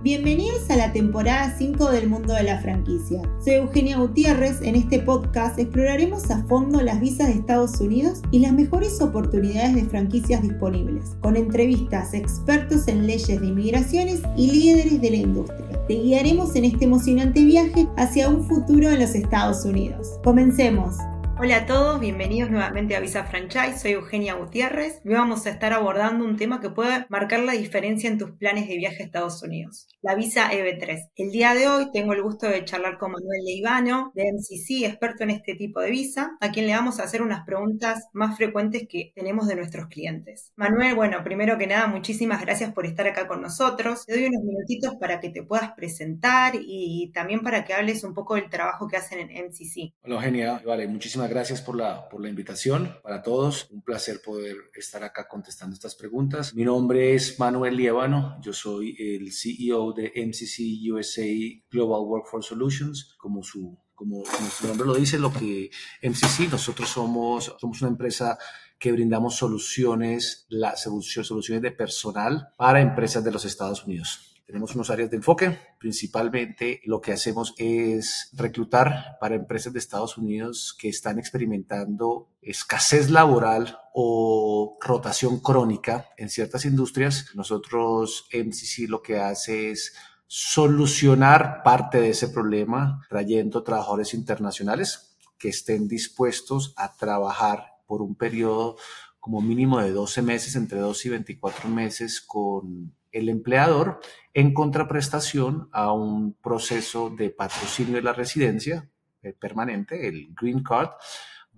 Bienvenidos a la temporada 5 del mundo de la franquicia. Soy Eugenia Gutiérrez. En este podcast exploraremos a fondo las visas de Estados Unidos y las mejores oportunidades de franquicias disponibles, con entrevistas expertos en leyes de inmigraciones y líderes de la industria. Te guiaremos en este emocionante viaje hacia un futuro en los Estados Unidos. Comencemos. Hola a todos, bienvenidos nuevamente a Visa Franchise, soy Eugenia Gutiérrez y hoy vamos a estar abordando un tema que puede marcar la diferencia en tus planes de viaje a Estados Unidos, la visa EB3. El día de hoy tengo el gusto de charlar con Manuel Leivano, de MCC, experto en este tipo de visa, a quien le vamos a hacer unas preguntas más frecuentes que tenemos de nuestros clientes. Manuel, bueno, primero que nada, muchísimas gracias por estar acá con nosotros. Te doy unos minutitos para que te puedas presentar y también para que hables un poco del trabajo que hacen en MCC. Hola Eugenia, vale, muchísimas gracias por la, por la invitación para todos. Un placer poder estar acá contestando estas preguntas. Mi nombre es Manuel Lievano. Yo soy el CEO de MCC USA Global Workforce Solutions. Como su, como, su nombre lo dice, lo que MCC, nosotros somos, somos una empresa que brindamos soluciones, la, soluciones de personal para empresas de los Estados Unidos. Tenemos unos áreas de enfoque. Principalmente lo que hacemos es reclutar para empresas de Estados Unidos que están experimentando escasez laboral o rotación crónica en ciertas industrias. Nosotros, MCC, lo que hace es solucionar parte de ese problema trayendo trabajadores internacionales que estén dispuestos a trabajar por un periodo como mínimo de 12 meses, entre 2 y 24 meses con el empleador en contraprestación a un proceso de patrocinio de la residencia eh, permanente, el Green Card,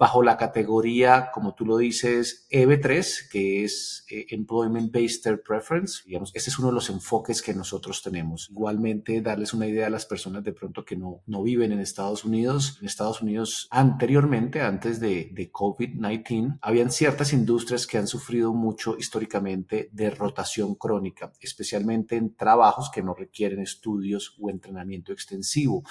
bajo la categoría, como tú lo dices, EB3, que es eh, Employment Based Third Preference. Digamos, ese es uno de los enfoques que nosotros tenemos. Igualmente, darles una idea a las personas de pronto que no, no viven en Estados Unidos. En Estados Unidos, anteriormente, antes de, de COVID-19, habían ciertas industrias que han sufrido mucho históricamente de rotación crónica, especialmente en trabajos que no requieren estudios o entrenamiento extensivo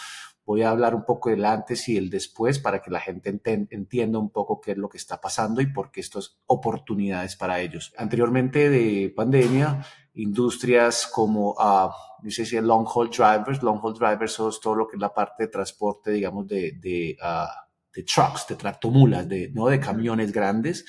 Voy a hablar un poco del antes y el después para que la gente entienda un poco qué es lo que está pasando y por qué estas oportunidades para ellos. Anteriormente de pandemia, industrias como, uh, dice si long haul drivers, long haul drivers es todo lo que es la parte de transporte, digamos, de, de, uh, de trucks, de tractomulas, de, ¿no? de camiones grandes.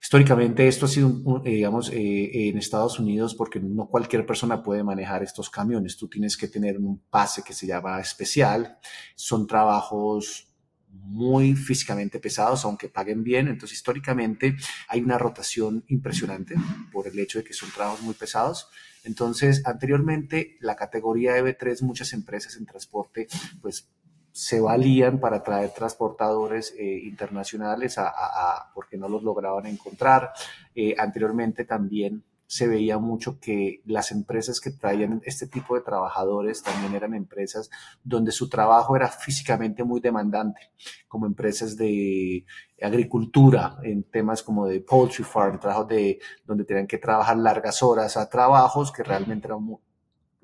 Históricamente esto ha sido, eh, digamos, eh, en Estados Unidos porque no cualquier persona puede manejar estos camiones. Tú tienes que tener un pase que se llama especial. Son trabajos muy físicamente pesados, aunque paguen bien. Entonces, históricamente hay una rotación impresionante por el hecho de que son trabajos muy pesados. Entonces, anteriormente, la categoría EB3, muchas empresas en transporte, pues se valían para traer transportadores eh, internacionales a, porque no los lograban encontrar. Eh, anteriormente también se veía mucho que las empresas que traían este tipo de trabajadores también eran empresas donde su trabajo era físicamente muy demandante, como empresas de agricultura, en temas como de poultry farm, trabajos de donde tenían que trabajar largas horas, a trabajos que realmente eran muy...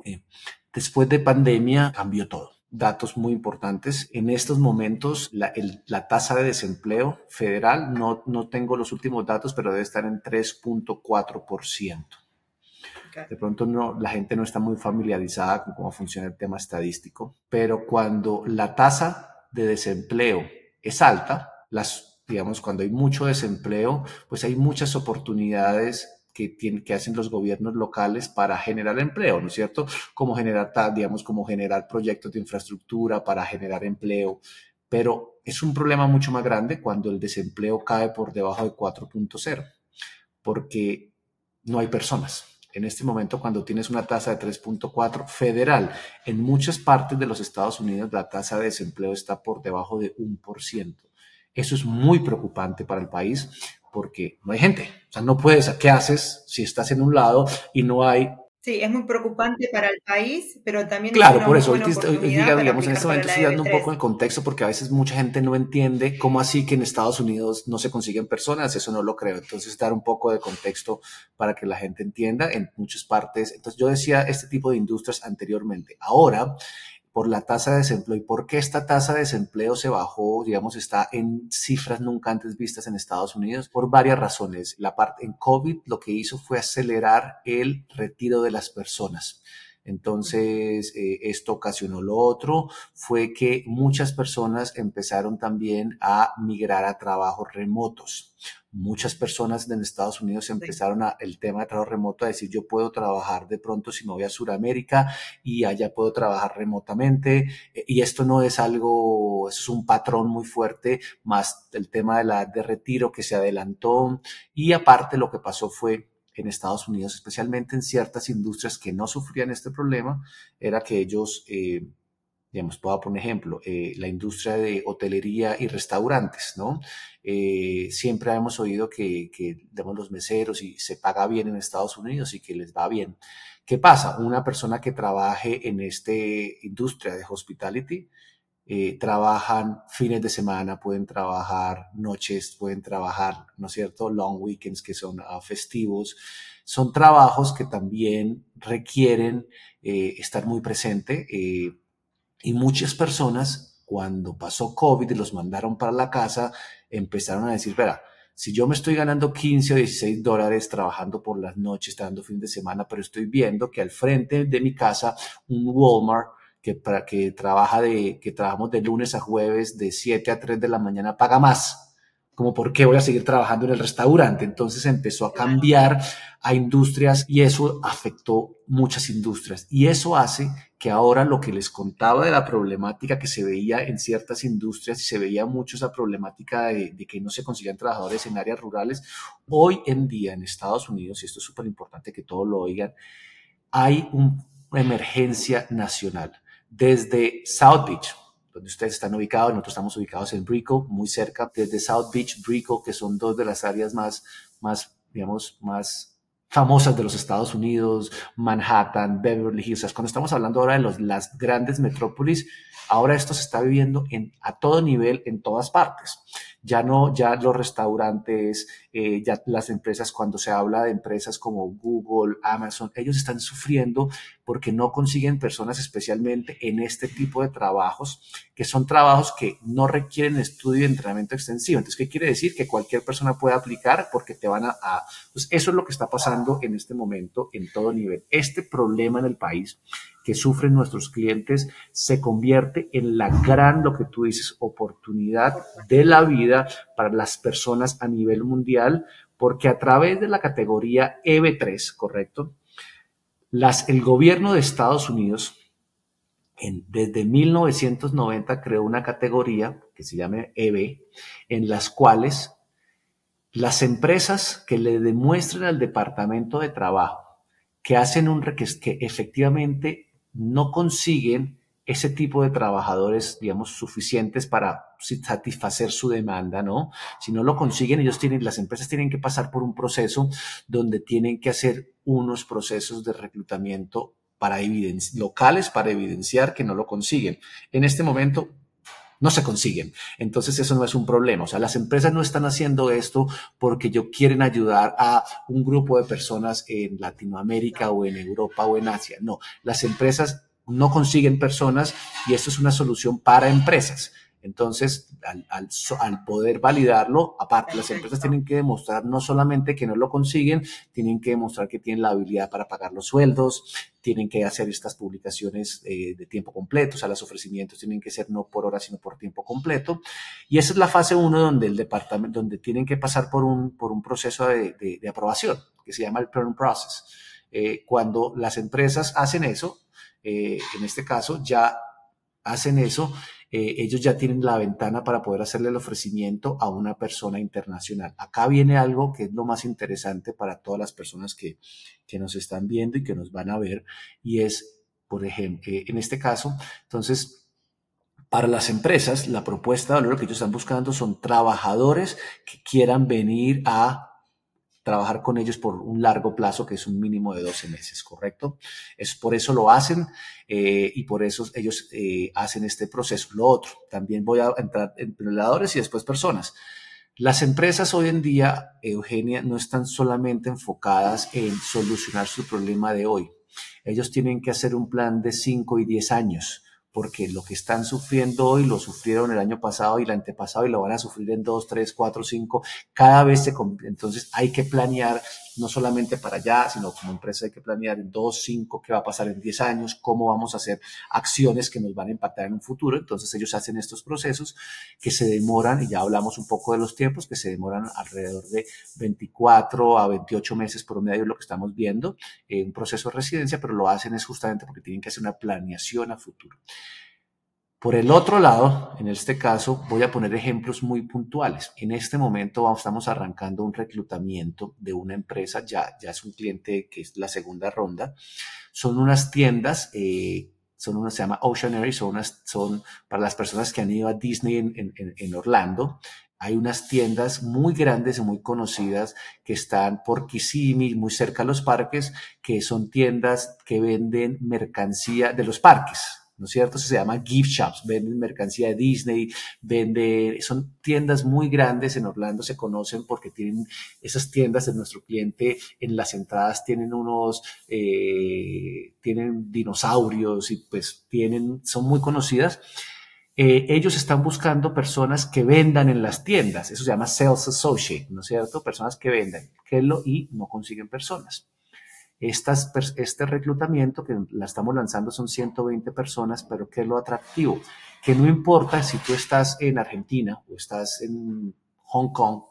Eh, después de pandemia cambió todo datos muy importantes. En estos momentos, la, la tasa de desempleo federal, no, no tengo los últimos datos, pero debe estar en 3.4%. De pronto no, la gente no está muy familiarizada con cómo funciona el tema estadístico, pero cuando la tasa de desempleo es alta, las, digamos, cuando hay mucho desempleo, pues hay muchas oportunidades que, hacen los gobiernos locales para generar empleo, ¿no es cierto? Como generar, digamos, como generar proyectos de infraestructura para generar empleo, pero es un problema mucho más grande cuando el desempleo cae por debajo de 4.0, porque no hay personas. En este momento, cuando tienes una tasa de 3.4 federal, en muchas partes de los Estados Unidos la tasa de desempleo está por debajo de 1%. Eso es muy preocupante para el país porque no hay gente. O sea, no puedes, ¿qué haces si estás en un lado y no hay Sí, es muy preocupante para el país, pero también... Claro, por eso, hoy, digamos, en este momento estoy dando un poco el contexto porque a veces mucha gente no entiende cómo así que en Estados Unidos no se consiguen personas, eso no lo creo. Entonces, dar un poco de contexto para que la gente entienda en muchas partes. Entonces, yo decía este tipo de industrias anteriormente. Ahora, por la tasa de desempleo. ¿Y por qué esta tasa de desempleo se bajó? Digamos, está en cifras nunca antes vistas en Estados Unidos por varias razones. La parte en COVID lo que hizo fue acelerar el retiro de las personas. Entonces, eh, esto ocasionó lo otro, fue que muchas personas empezaron también a migrar a trabajos remotos. Muchas personas en Estados Unidos empezaron a, el tema de trabajo remoto a decir, yo puedo trabajar de pronto si me voy a Sudamérica y allá puedo trabajar remotamente. Eh, y esto no es algo, es un patrón muy fuerte, más el tema de la de retiro que se adelantó. Y aparte lo que pasó fue en Estados Unidos, especialmente en ciertas industrias que no sufrían este problema, era que ellos, eh, digamos, puedo poner ejemplo, eh, la industria de hotelería y restaurantes, ¿no? Eh, siempre hemos oído que, que, digamos, los meseros y se paga bien en Estados Unidos y que les va bien. ¿Qué pasa? Una persona que trabaje en esta industria de hospitality, eh, trabajan fines de semana, pueden trabajar noches, pueden trabajar, ¿no es cierto?, long weekends que son uh, festivos. Son trabajos que también requieren eh, estar muy presente eh, y muchas personas cuando pasó COVID y los mandaron para la casa, empezaron a decir, verá, si yo me estoy ganando 15 o 16 dólares trabajando por las noches, dando fin de semana, pero estoy viendo que al frente de mi casa un Walmart que, para, que, trabaja de, que trabajamos de lunes a jueves de 7 a 3 de la mañana paga más. Como por qué voy a seguir trabajando en el restaurante. Entonces empezó a cambiar a industrias y eso afectó muchas industrias. Y eso hace que ahora lo que les contaba de la problemática que se veía en ciertas industrias y se veía mucho esa problemática de, que no se consiguen trabajadores en áreas rurales, hoy en día en Estados Unidos, y esto es súper importante que todos lo oigan, hay un, una emergencia nacional desde South Beach, donde ustedes están ubicados, nosotros estamos ubicados en Brico, muy cerca, desde South Beach, Brico, que son dos de las áreas más, más, digamos, más famosas de los Estados Unidos, Manhattan, Beverly Hills. cuando estamos hablando ahora de los, las grandes metrópolis, ahora esto se está viviendo en, a todo nivel, en todas partes ya no, ya los restaurantes, eh, ya las empresas, cuando se habla de empresas como Google, Amazon, ellos están sufriendo porque no consiguen personas especialmente en este tipo de trabajos, que son trabajos que no requieren estudio y entrenamiento extensivo. Entonces, ¿qué quiere decir? Que cualquier persona puede aplicar porque te van a... a pues eso es lo que está pasando en este momento en todo nivel. Este problema en el país que sufren nuestros clientes se convierte en la gran, lo que tú dices, oportunidad de la vida para las personas a nivel mundial, porque a través de la categoría EB3, ¿correcto? Las, el gobierno de Estados Unidos desde 1990 creó una categoría que se llama EB, en las cuales las empresas que le demuestren al Departamento de Trabajo que hacen un que efectivamente no consiguen ese tipo de trabajadores, digamos, suficientes para satisfacer su demanda, ¿no? Si no lo consiguen, ellos tienen, las empresas tienen que pasar por un proceso donde tienen que hacer unos procesos de reclutamiento para locales para evidenciar que no lo consiguen. En este momento no se consiguen. Entonces eso no es un problema. O sea, las empresas no están haciendo esto porque yo quieren ayudar a un grupo de personas en Latinoamérica o en Europa o en Asia. No, las empresas no consiguen personas y esto es una solución para empresas. Entonces, al, al, poder validarlo, aparte, las empresas tienen que demostrar no solamente que no lo consiguen, tienen que demostrar que tienen la habilidad para pagar los sueldos, tienen que hacer estas publicaciones eh, de tiempo completo, o sea, los ofrecimientos tienen que ser no por hora, sino por tiempo completo. Y esa es la fase uno donde el departamento, donde tienen que pasar por un, por un proceso de, de, aprobación, que se llama el PERM Process. Eh, cuando las empresas hacen eso, eh, en este caso, ya hacen eso, eh, ellos ya tienen la ventana para poder hacerle el ofrecimiento a una persona internacional. Acá viene algo que es lo más interesante para todas las personas que, que nos están viendo y que nos van a ver, y es, por ejemplo, eh, en este caso, entonces, para las empresas, la propuesta de valor que ellos están buscando son trabajadores que quieran venir a trabajar con ellos por un largo plazo, que es un mínimo de 12 meses, ¿correcto? Es por eso lo hacen eh, y por eso ellos eh, hacen este proceso. Lo otro, también voy a entrar en empleadores y después personas. Las empresas hoy en día, Eugenia, no están solamente enfocadas en solucionar su problema de hoy. Ellos tienen que hacer un plan de 5 y 10 años porque lo que están sufriendo hoy lo sufrieron el año pasado y el antepasado y lo van a sufrir en dos, tres, cuatro, cinco, cada vez se... Entonces hay que planear no solamente para allá, sino como empresa hay que planear en dos, cinco, qué va a pasar en diez años, cómo vamos a hacer acciones que nos van a impactar en un futuro. Entonces ellos hacen estos procesos que se demoran, y ya hablamos un poco de los tiempos, que se demoran alrededor de 24 a 28 meses por medio de lo que estamos viendo en un proceso de residencia, pero lo hacen es justamente porque tienen que hacer una planeación a futuro. Por el otro lado, en este caso, voy a poner ejemplos muy puntuales. En este momento estamos arrancando un reclutamiento de una empresa, ya, ya es un cliente que es la segunda ronda. Son unas tiendas, eh, son unas, se llama Oceanary, son, unas, son para las personas que han ido a Disney en, en, en Orlando. Hay unas tiendas muy grandes y muy conocidas que están por Kissimmee, muy cerca de los parques, que son tiendas que venden mercancía de los parques ¿no es cierto? se llama gift shops, venden mercancía de Disney, venden, son tiendas muy grandes en Orlando, se conocen porque tienen esas tiendas de nuestro cliente, en las entradas tienen unos, eh, tienen dinosaurios y pues tienen, son muy conocidas. Eh, ellos están buscando personas que vendan en las tiendas, eso se llama sales associate, ¿no es cierto? Personas que vendan, que lo, y no consiguen personas este reclutamiento que la estamos lanzando son 120 personas, pero ¿qué es lo atractivo? Que no importa si tú estás en Argentina o estás en Hong Kong,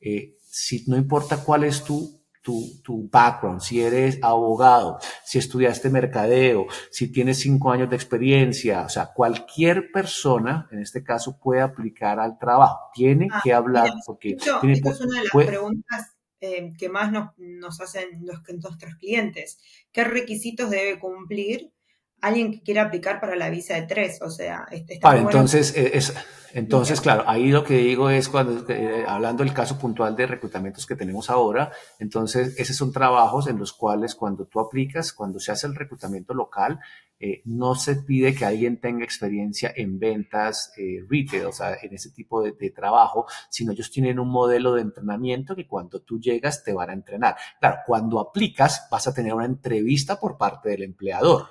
eh, si no importa cuál es tu, tu, tu, background, si eres abogado, si estudiaste mercadeo, si tienes cinco años de experiencia, o sea, cualquier persona, en este caso, puede aplicar al trabajo. Tiene ah, que hablar porque... tiene, es una de las preguntas eh, que más nos, nos hacen los, nuestros clientes. ¿Qué requisitos debe cumplir alguien que quiera aplicar para la visa de tres? O sea, este, está entonces, eh, es, entonces, claro, ahí lo que digo es cuando, eh, hablando del caso puntual de reclutamientos que tenemos ahora, entonces, esos son trabajos en los cuales cuando tú aplicas, cuando se hace el reclutamiento local, eh, no se pide que alguien tenga experiencia en ventas eh, retail, o sea, en ese tipo de, trabajo, sino ellos tienen un modelo de entrenamiento que cuando tú llegas te van a entrenar. Claro, cuando aplicas vas a tener una entrevista por parte del empleador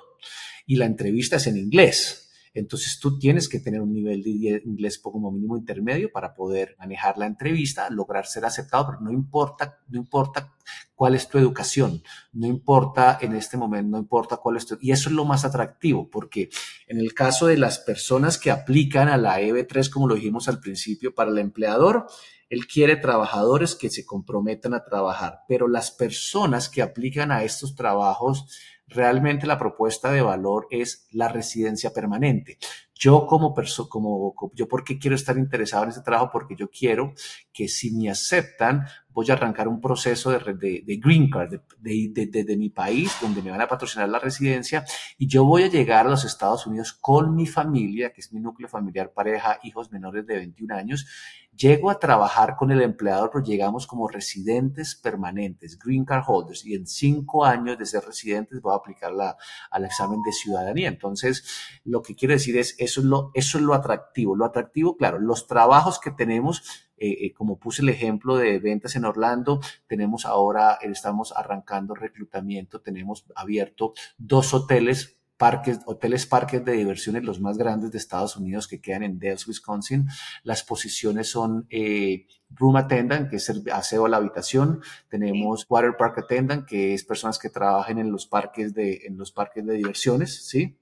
y la entrevista es en inglés. Entonces tú tienes que tener un nivel de inglés como mínimo intermedio para poder manejar la entrevista, lograr ser aceptado, pero no importa, no importa cuál es tu educación, no importa en este momento, no importa cuál es tu... Y eso es lo más atractivo, porque en el caso de las personas que aplican a la EB3, como lo dijimos al principio, para el empleador, él quiere trabajadores que se comprometan a trabajar, pero las personas que aplican a estos trabajos realmente la propuesta de valor es la residencia permanente. Yo como persona, como, yo porque quiero estar interesado en este trabajo, porque yo quiero que si me aceptan, voy a arrancar un proceso de, de, green card de, de, mi país, donde me van a patrocinar la residencia, y yo voy a llegar a los Estados Unidos con mi familia, que es mi núcleo familiar, pareja, hijos menores de 21 años, Llego a trabajar con el empleador, pero llegamos como residentes permanentes, green card holders, y en cinco años de ser residentes voy a aplicar la, al examen de ciudadanía. Entonces, lo que quiero decir es, eso es lo, eso es lo atractivo. Lo atractivo, claro, los trabajos que tenemos, eh, eh, como puse el ejemplo de ventas en Orlando, tenemos ahora, estamos arrancando reclutamiento, tenemos abierto dos hoteles parques, hoteles parques de diversiones, los más grandes de Estados Unidos que quedan en Dells, Wisconsin. Las posiciones son eh, room attendant, que es el aseo a la habitación. Tenemos water park attendant, que es personas que trabajan en los parques de, en los parques de diversiones, ¿sí?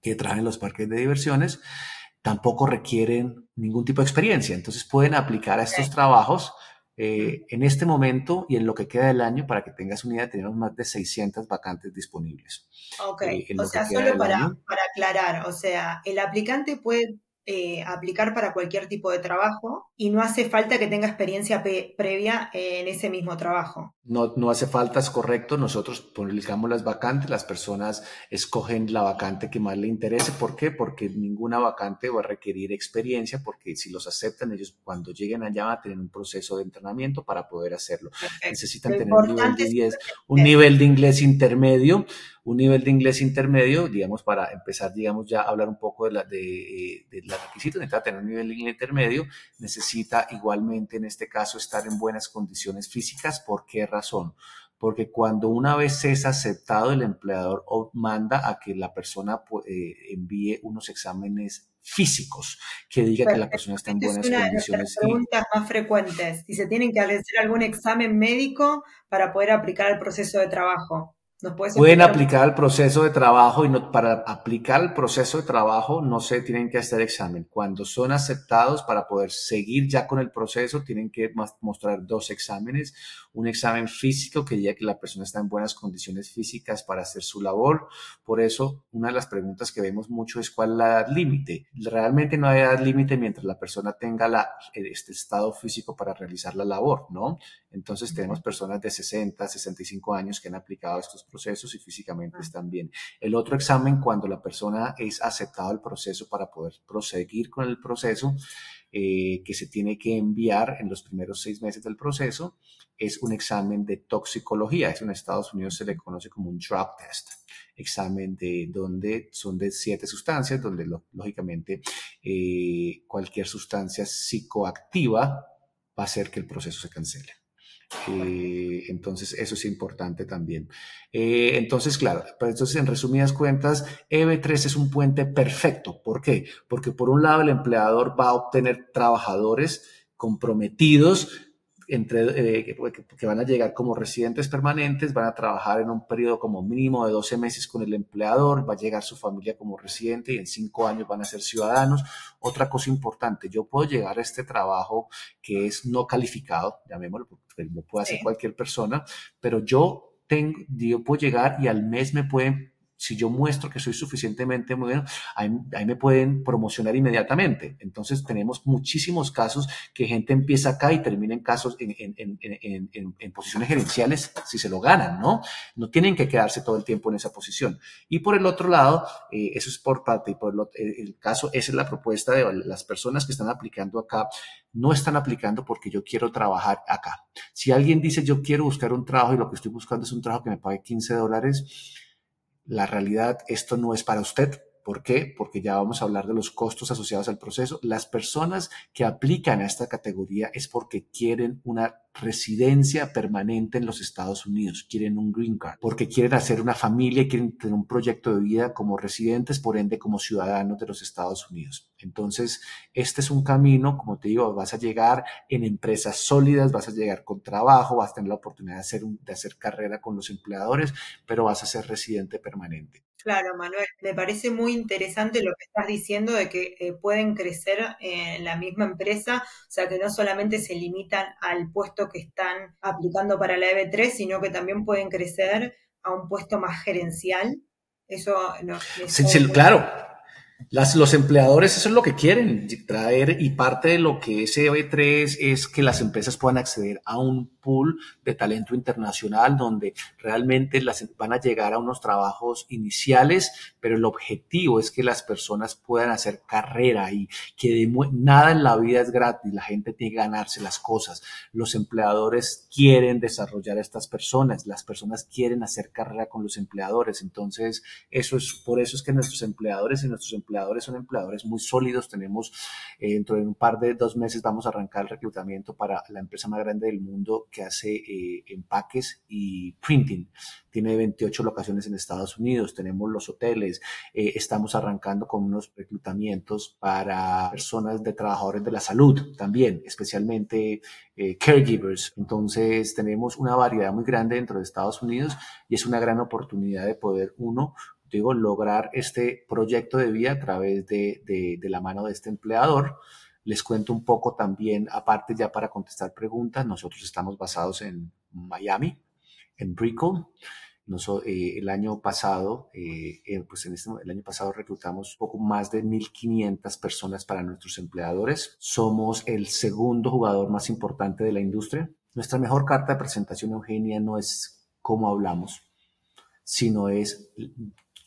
Que trabajan en los parques de diversiones. Tampoco requieren ningún tipo de experiencia. Entonces pueden aplicar a estos trabajos eh, en este momento y en lo que queda del año, para que tengas una idea, tenemos más de 600 vacantes disponibles. Ok, eh, o sea, solo para, para aclarar, o sea, el aplicante puede eh, aplicar para cualquier tipo de trabajo y no hace falta que tenga experiencia previa en ese mismo trabajo. No, no hace falta, es correcto. Nosotros publicamos las vacantes, las personas escogen la vacante que más le interese. ¿Por qué? Porque ninguna vacante va a requerir experiencia, porque si los aceptan, ellos cuando lleguen allá van a tener un proceso de entrenamiento para poder hacerlo. Necesitan tener un nivel, de un nivel de inglés intermedio un nivel de inglés intermedio, digamos, para empezar, digamos, ya a hablar un poco de, la, de, de los requisitos, necesita tener un nivel de inglés intermedio, necesita igualmente, en este caso, estar en buenas condiciones físicas. ¿Por qué razón? porque cuando una vez es aceptado, el empleador manda a que la persona eh, envíe unos exámenes físicos que diga que la persona está en buenas es una condiciones. De las preguntas más frecuentes, si se tienen que hacer algún examen médico para poder aplicar el proceso de trabajo. Pueden aplicar el proceso de trabajo y no, para aplicar el proceso de trabajo no se tienen que hacer examen. Cuando son aceptados para poder seguir ya con el proceso, tienen que mostrar dos exámenes. Un examen físico que diga que la persona está en buenas condiciones físicas para hacer su labor. Por eso, una de las preguntas que vemos mucho es cuál es la edad límite. Realmente no hay edad límite mientras la persona tenga la, este estado físico para realizar la labor, ¿no? Entonces tenemos personas de 60, 65 años que han aplicado estos procesos y físicamente ah. están bien. El otro examen, cuando la persona es aceptado el proceso para poder proseguir con el proceso, eh, que se tiene que enviar en los primeros seis meses del proceso, es un examen de toxicología. Eso en Estados Unidos se le conoce como un drug test. Examen de donde son de siete sustancias, donde lógicamente eh, cualquier sustancia psicoactiva va a hacer que el proceso se cancele. Eh, entonces, eso es importante también. Eh, entonces, claro, pues entonces, en resumidas cuentas, EB3 es un puente perfecto. ¿Por qué? Porque por un lado el empleador va a obtener trabajadores comprometidos entre, eh, que, van a llegar como residentes permanentes, van a trabajar en un periodo como mínimo de 12 meses con el empleador, va a llegar su familia como residente y en cinco años van a ser ciudadanos. Otra cosa importante, yo puedo llegar a este trabajo que es no calificado, llamémoslo, porque lo puede hacer cualquier persona, pero yo tengo, yo puedo llegar y al mes me pueden si yo muestro que soy suficientemente bueno, ahí, me pueden promocionar inmediatamente. Entonces tenemos muchísimos casos que gente empieza acá y termina en casos en, en, en, en, posiciones gerenciales si se lo ganan, ¿no? No tienen que quedarse todo el tiempo en esa posición. Y por el otro lado, eh, eso es por parte, y por el, el caso, esa es la propuesta de las personas que están aplicando acá, no están aplicando porque yo quiero trabajar acá. Si alguien dice yo quiero buscar un trabajo y lo que estoy buscando es un trabajo que me pague 15 dólares, la realidad, esto no es para usted. ¿Por qué? Porque ya vamos a hablar de los costos asociados al proceso. Las personas que aplican a esta categoría es porque quieren una residencia permanente en los Estados Unidos, quieren un green card, porque quieren hacer una familia, quieren tener un proyecto de vida como residentes, por ende como ciudadanos de los Estados Unidos. Entonces, este es un camino, como te digo, vas a llegar en empresas sólidas, vas a llegar con trabajo, vas a tener la oportunidad de hacer, de hacer carrera con los empleadores, pero vas a ser residente permanente. Claro, Manuel, me parece muy interesante lo que estás diciendo de que eh, pueden crecer en la misma empresa, o sea, que no solamente se limitan al puesto que están aplicando para la EB3, sino que también pueden crecer a un puesto más gerencial. Eso no. Sí, sí, claro, las, los empleadores eso es lo que quieren traer y parte de lo que es EB3 es que las empresas puedan acceder a un pool de talento internacional donde realmente las, van a llegar a unos trabajos iniciales, pero el objetivo es que las personas puedan hacer carrera y que nada en la vida es gratis, la gente tiene que ganarse las cosas. Los empleadores quieren desarrollar a estas personas, las personas quieren hacer carrera con los empleadores, entonces eso es por eso es que nuestros empleadores y nuestros empleadores son empleadores muy sólidos. Tenemos, eh, dentro de un par de dos meses, vamos a arrancar el reclutamiento para la empresa más grande del mundo que hace eh, empaques y printing. Tiene 28 locaciones en Estados Unidos. Tenemos los hoteles. Eh, estamos arrancando con unos reclutamientos para personas de trabajadores de la salud también, especialmente caregivers. Entonces, tenemos una variedad muy grande dentro de Estados Unidos y es una gran oportunidad de poder, uno, digo, lograr este proyecto de vida a través de, de, la mano de este empleador. Les cuento un poco también, aparte ya para contestar preguntas, nosotros estamos basados en Miami, en Brickell. Eh, el año pasado, eh, pues en este, el año pasado reclutamos poco más de 1.500 personas para nuestros empleadores. Somos el segundo jugador más importante de la industria. Nuestra mejor carta de presentación, Eugenia, no es cómo hablamos, sino es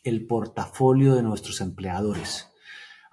el portafolio de nuestros empleadores.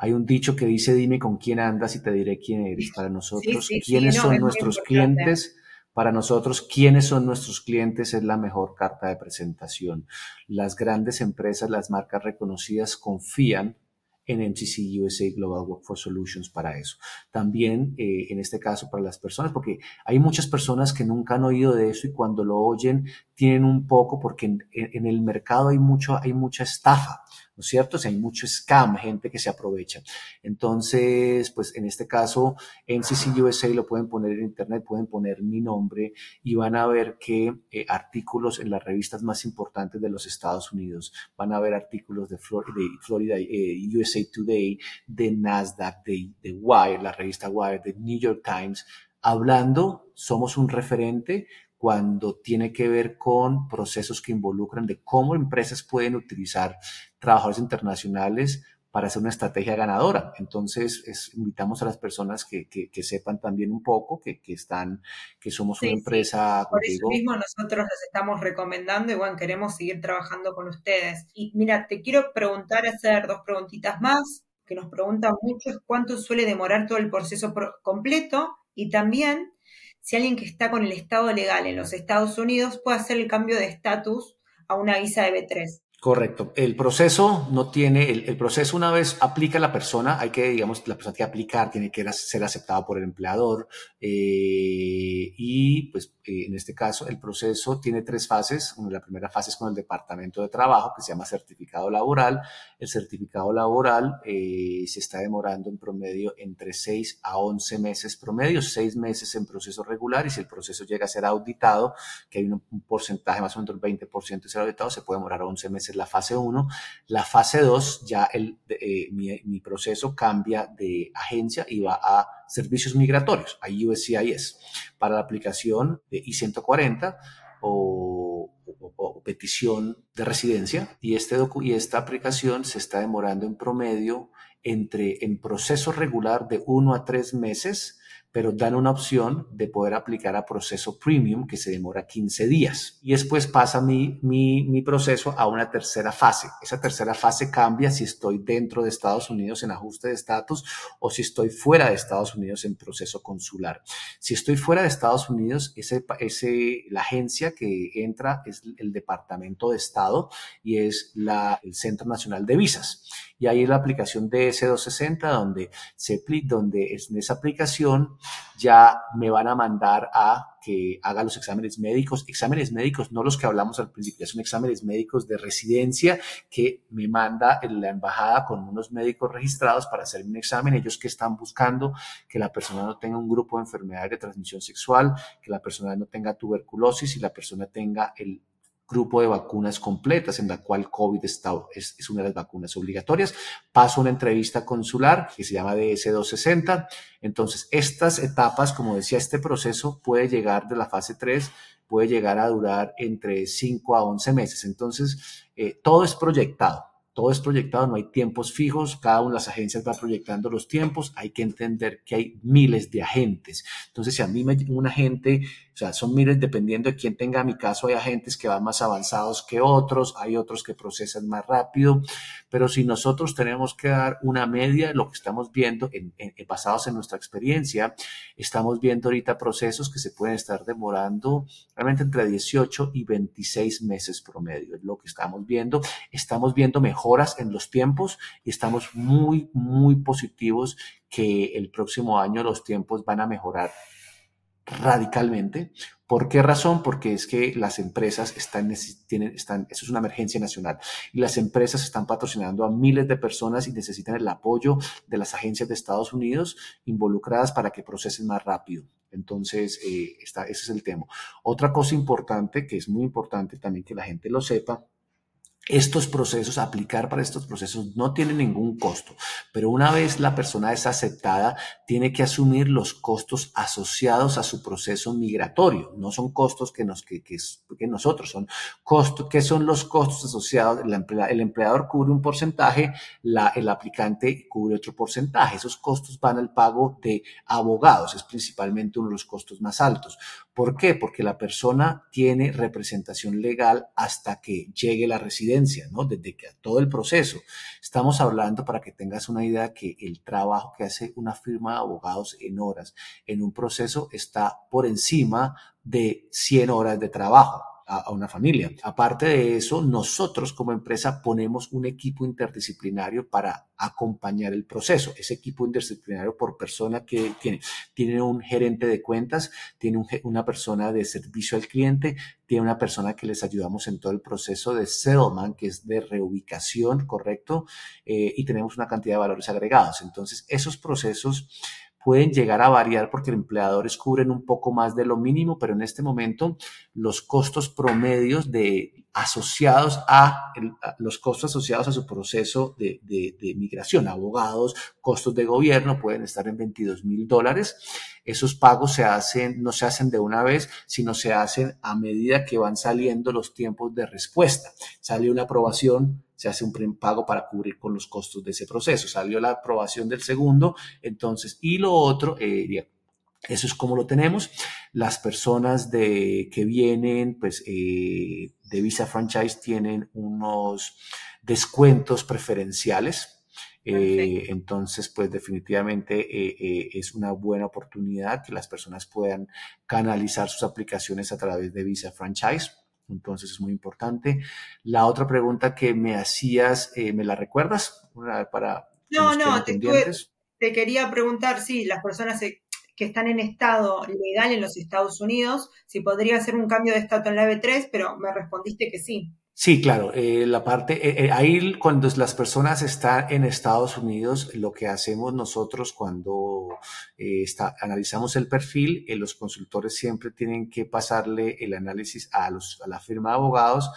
Hay un dicho que dice, dime con quién andas y te diré quién eres. Para nosotros, quiénes son nuestros clientes. Para nosotros, quiénes son nuestros clientes es la mejor carta de presentación. Las grandes empresas, las marcas reconocidas confían en MCC USA Global Workforce Solutions para eso. También, eh, en este caso, para las personas, porque hay muchas personas que nunca han oído de eso y cuando lo oyen tienen un poco, porque en, en el mercado hay, mucho, hay mucha estafa. ¿No es cierto? O hay mucho scam, gente que se aprovecha. Entonces, pues en este caso, MCC USA lo pueden poner en internet, pueden poner mi nombre y van a ver que eh, artículos en las revistas más importantes de los Estados Unidos, van a ver artículos de, Florida, eh, USA Today, de Nasdaq, de, de Wire, la revista Wire, de New York Times, hablando, somos un referente cuando tiene que ver con procesos que involucran de cómo empresas pueden utilizar trabajadores internacionales para hacer una estrategia ganadora. Entonces, invitamos a las personas que, que, sepan también un poco que, que, están, que somos una empresa. Por eso mismo nosotros les estamos recomendando y bueno, queremos seguir trabajando con ustedes. Y mira, te quiero preguntar, hacer dos preguntitas más, que nos preguntan mucho, cuánto suele demorar todo el proceso completo y también si alguien que está con el estado legal en los Estados Unidos puede hacer el cambio de estatus a una visa de B3. Correcto. El proceso no tiene, el, proceso una vez aplica la persona, hay que, digamos, la persona tiene que aplicar, tiene que ser aceptada por el empleador eh, y pues eh, en este caso el proceso tiene tres fases. la primera fase es con el departamento de trabajo que se llama certificado laboral. El certificado laboral eh, se está demorando en promedio entre 6 a 11 meses promedio, 6 meses en proceso regular y si el proceso llega a ser auditado, que hay un, porcentaje más o menos del 20% de ser auditado, se puede demorar 11 meses la fase 1. La fase 2, ya el, eh, mi, proceso cambia de agencia y va a servicios migratorios, a USCIS, para la aplicación de I-140 o, petición de residencia. Y, este y esta aplicación se está demorando en promedio entre en proceso regular de 1 a 3 meses pero dan una opción de poder aplicar a proceso premium que se demora 15 días. Y después pasa mi, mi, mi, proceso a una tercera fase. Esa tercera fase cambia si estoy dentro de Estados Unidos en ajuste de estatus o si estoy fuera de Estados Unidos en proceso consular. Si estoy fuera de Estados Unidos, ese, ese, la agencia que entra es el Departamento de Estado y es la, el Centro Nacional de Visas y ahí es la aplicación DS260 donde, se, donde en esa aplicación ya me van a mandar a que haga los exámenes médicos, exámenes médicos, no los que hablamos al principio, son exámenes médicos de residencia que me manda la embajada con unos médicos registrados para hacer un examen, ellos que están buscando que la persona no tenga un grupo de enfermedades de transmisión sexual, que la persona no tenga tuberculosis y la persona tenga el grupo de vacunas completas en la cual COVID está, es, una de las vacunas obligatorias. Paso una entrevista consular que se llama DS260. Entonces, estas etapas, como decía, este proceso puede llegar de la fase 3, puede llegar a durar entre 5 a 11 meses. Entonces, eh, todo es proyectado todo es proyectado, no hay tiempos fijos, cada una de las agencias va proyectando los tiempos, hay que entender que hay miles de agentes. Entonces, si a mí me un agente, o sea, son miles dependiendo de quién tenga mi caso, hay agentes que van más avanzados que otros, hay otros que procesan más rápido, pero si nosotros tenemos que dar una media de lo que estamos viendo, en, basados en nuestra experiencia, estamos viendo ahorita procesos que se pueden estar demorando realmente entre 18 y 26 meses promedio, es lo que estamos viendo. Estamos viendo mejor en los tiempos y estamos muy, muy positivos que el próximo año los tiempos van a mejorar radicalmente. ¿Por qué razón? Porque es que las empresas están, tienen, están, eso es una emergencia nacional, y las empresas están patrocinando a miles de personas y necesitan el apoyo de las agencias de Estados Unidos involucradas para que procesen más rápido. Entonces, eh, ese es el tema. Otra cosa importante, que es muy importante también que la gente lo sepa, estos procesos, aplicar para estos procesos no tiene ningún costo, pero una vez la persona es aceptada, tiene que asumir los costos asociados a su proceso migratorio. No son costos que, nos, que, que, nosotros, son costos, ¿qué son los costos asociados? El, el empleador cubre un porcentaje, la, el aplicante cubre otro porcentaje. Esos costos van al pago de abogados, es principalmente uno de los costos más altos. ¿Por qué? Porque la persona tiene representación legal hasta que llegue la residencia, ¿no? Desde que todo el proceso. Estamos hablando para que tengas una idea que el trabajo que hace una firma de abogados en horas en un proceso está por encima de 100 horas de trabajo a, una familia. Aparte de eso, nosotros como empresa ponemos un equipo interdisciplinario para acompañar el proceso. Ese equipo interdisciplinario por persona que tiene, tiene un gerente de cuentas, tiene una persona de servicio al cliente, tiene una persona que les ayudamos en todo el proceso de settlement, que es de reubicación, correcto, eh, y tenemos una cantidad de valores agregados. Entonces, esos procesos pueden llegar a variar porque empleadores cubren un poco más de lo mínimo, pero en este momento los costos promedios de asociados a, los costos asociados a su proceso de, de, migración, abogados, costos de gobierno pueden estar en 22 mil dólares. Esos pagos se hacen, no se hacen de una vez, sino se hacen a medida que van saliendo los tiempos de respuesta. Sale una aprobación, se hace un pago para cubrir con los costos de ese proceso. Salió la aprobación del segundo, entonces, y lo otro, eh, eso es como lo tenemos. Las personas de, que vienen, pues, eh, de Visa Franchise tienen unos descuentos preferenciales. Eh, entonces, pues definitivamente es una buena oportunidad que las personas puedan canalizar sus aplicaciones a través de Visa Franchise. Entonces es muy importante. La otra pregunta que me hacías, eh, ¿me la recuerdas? Para no, no, te, te, quería preguntar si las personas que están en estado legal en los Estados Unidos, si podría hacer un cambio de estatus en la B3, pero me respondiste que sí. Sí, claro. Eh, la parte, eh, eh, ahí cuando las personas están en Estados Unidos, lo que hacemos nosotros cuando está, analizamos el perfil, los consultores siempre tienen que pasarle el análisis a, los, a la firma de abogados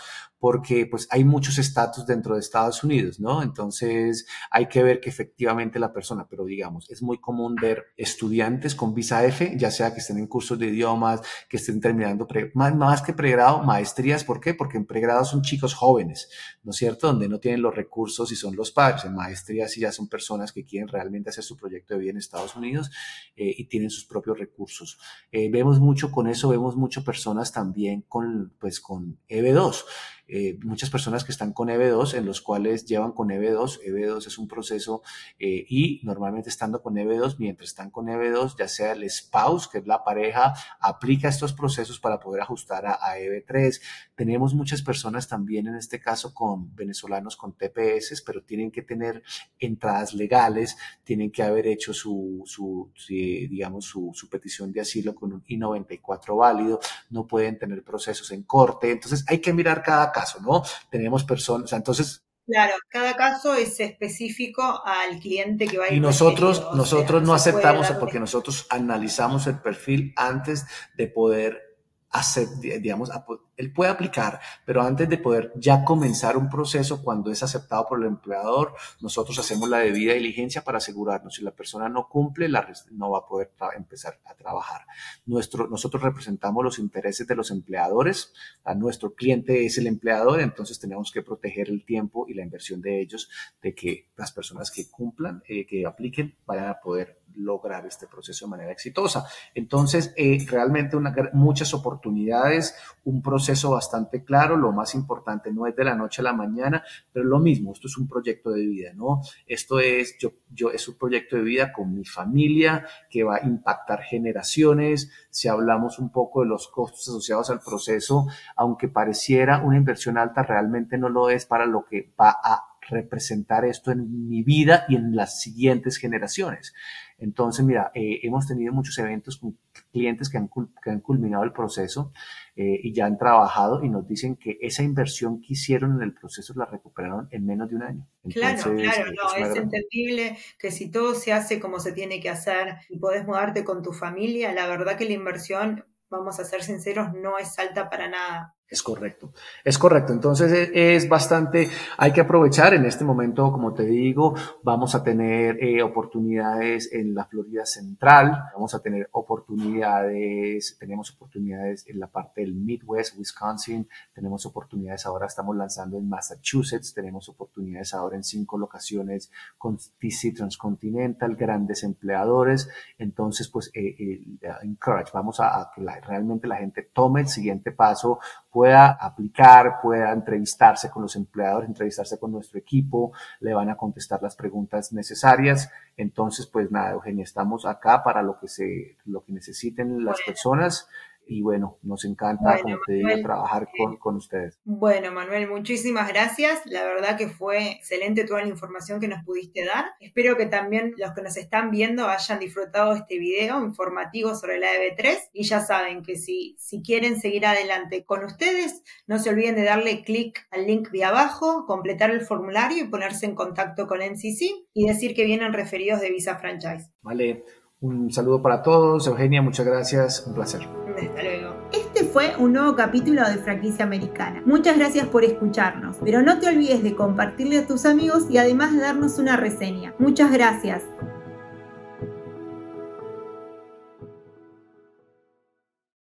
porque pues hay muchos estatus dentro de Estados Unidos, ¿no? Entonces hay que ver que efectivamente la persona, pero digamos, es muy común ver estudiantes con visa F, ya sea que estén en cursos de idiomas, que estén terminando, más, más que pregrado, maestrías, ¿por qué? Porque en pregrado son chicos jóvenes, ¿no es cierto? Donde no tienen los recursos y son los padres. En maestrías sí ya son personas que quieren realmente hacer su proyecto de vida en Estados Unidos eh, y tienen sus propios recursos. Eh, vemos mucho con eso, vemos mucho personas también con, pues, con EB2. Eh, muchas personas que están con EB2, en los cuales llevan con EB2. EB2 es un proceso eh, y normalmente estando con EB2, mientras están con EB2, ya sea el spouse, que es la pareja, aplica estos procesos para poder ajustar a, EB3. Tenemos muchas personas también en este caso con venezolanos con TPS, pero tienen que tener entradas legales, tienen que haber hecho su, su digamos, su, su petición de asilo con un I-94 válido, no pueden tener procesos en corte. Entonces hay que mirar cada caso, ¿no? Tenemos personas, entonces... Claro, cada caso es específico al cliente que va a ir. Y nosotros, nosotros no aceptamos porque nosotros analizamos el perfil antes de poder hacer, digamos, él puede aplicar, pero antes de poder ya comenzar un proceso cuando es aceptado por el empleador, nosotros hacemos la debida diligencia para asegurarnos si la persona no cumple, la, no va a poder empezar a trabajar. Nuestro, nosotros representamos los intereses de los empleadores, a nuestro cliente es el empleador, entonces tenemos que proteger el tiempo y la inversión de ellos, de que las personas que cumplan, eh, que apliquen, vayan a poder lograr este proceso de manera exitosa. Entonces, eh, realmente muchas oportunidades, un proceso bastante claro, lo más importante no es de la noche a la mañana, pero lo mismo, esto es un proyecto de vida, ¿no? Esto es, yo, yo, es un proyecto de vida con mi familia que va a impactar generaciones, si hablamos un poco de los costos asociados al proceso, aunque pareciera una inversión alta, realmente no lo es para lo que va a representar esto en mi vida y en las siguientes generaciones. Entonces, mira, eh, hemos tenido muchos eventos con clientes que han, que han culminado el proceso eh, y ya han trabajado y nos dicen que esa inversión que hicieron en el proceso la recuperaron en menos de un año. claro, claro, no, es, entendible que si todo se hace como se tiene que hacer y podés mudarte con tu familia, la verdad que la inversión, vamos a ser sinceros, no es alta para nada. Es correcto, es correcto. Entonces e, es, bastante, hay que aprovechar en este momento, como te digo, vamos a tener eh, oportunidades en la Florida Central, vamos a tener oportunidades, tenemos oportunidades en la parte del Midwest, Wisconsin, tenemos oportunidades ahora, estamos lanzando en Massachusetts, tenemos oportunidades ahora en cinco locaciones con TC Transcontinental, grandes empleadores. Entonces, pues, eh, eh, encourage, vamos a, que realmente la gente tome el siguiente paso pueda aplicar, pueda entrevistarse con los empleadores, entrevistarse con nuestro equipo, le van a contestar las preguntas necesarias. Entonces, pues nada, Eugenia, estamos acá para lo que se, lo que necesiten las personas y bueno, nos encanta, como te digo, trabajar con, con, ustedes. Bueno, Manuel, muchísimas gracias. La verdad que fue excelente toda la información que nos pudiste dar. Espero que también los que nos están viendo hayan disfrutado este video informativo sobre la EB3 y ya saben que si, si quieren seguir adelante con ustedes, no se olviden de darle clic al link de abajo, completar el formulario y ponerse en contacto con MCC y decir que vienen referidos de Visa Franchise. Vale, un saludo para todos. Eugenia, muchas gracias. Un placer. Hasta luego. Este fue un nuevo capítulo de Franquicia Americana. Muchas gracias por escucharnos, pero no te olvides de compartirle a tus amigos y además de darnos una reseña. Muchas gracias.